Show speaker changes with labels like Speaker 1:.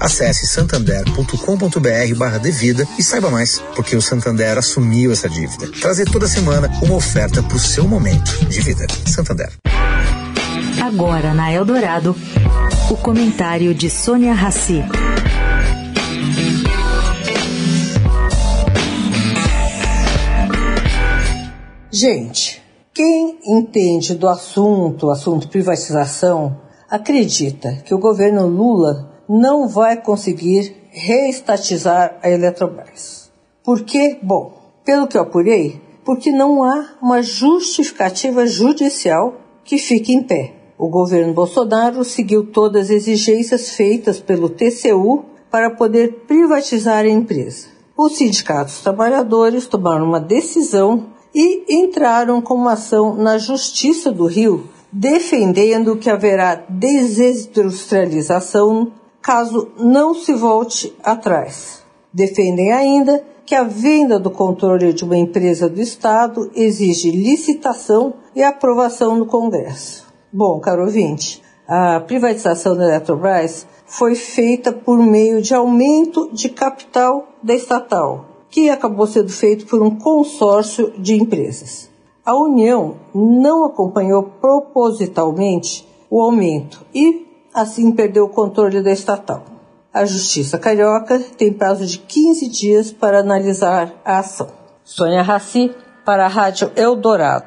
Speaker 1: Acesse santander.com.br/devida e saiba mais, porque o Santander Santander assumiu essa dívida. Trazer toda semana uma oferta para o seu momento de vida. Santander.
Speaker 2: Agora na Eldorado, o comentário de Sônia Rassi.
Speaker 3: Gente, quem entende do assunto, assunto privatização, acredita que o governo Lula não vai conseguir reestatizar a Eletrobras. Por quê? Bom, pelo que eu apurei, porque não há uma justificativa judicial que fique em pé. O governo Bolsonaro seguiu todas as exigências feitas pelo TCU para poder privatizar a empresa. Os sindicatos trabalhadores tomaram uma decisão e entraram com uma ação na Justiça do Rio, defendendo que haverá desindustrialização caso não se volte atrás. Defendem ainda que a venda do controle de uma empresa do Estado exige licitação e aprovação no Congresso. Bom, caro ouvinte, a privatização da Eletrobras foi feita por meio de aumento de capital da estatal, que acabou sendo feito por um consórcio de empresas. A União não acompanhou propositalmente o aumento e, assim, perdeu o controle da estatal. A Justiça Carioca tem prazo de 15 dias para analisar a ação. Sônia Raci, para a Rádio Eldorado.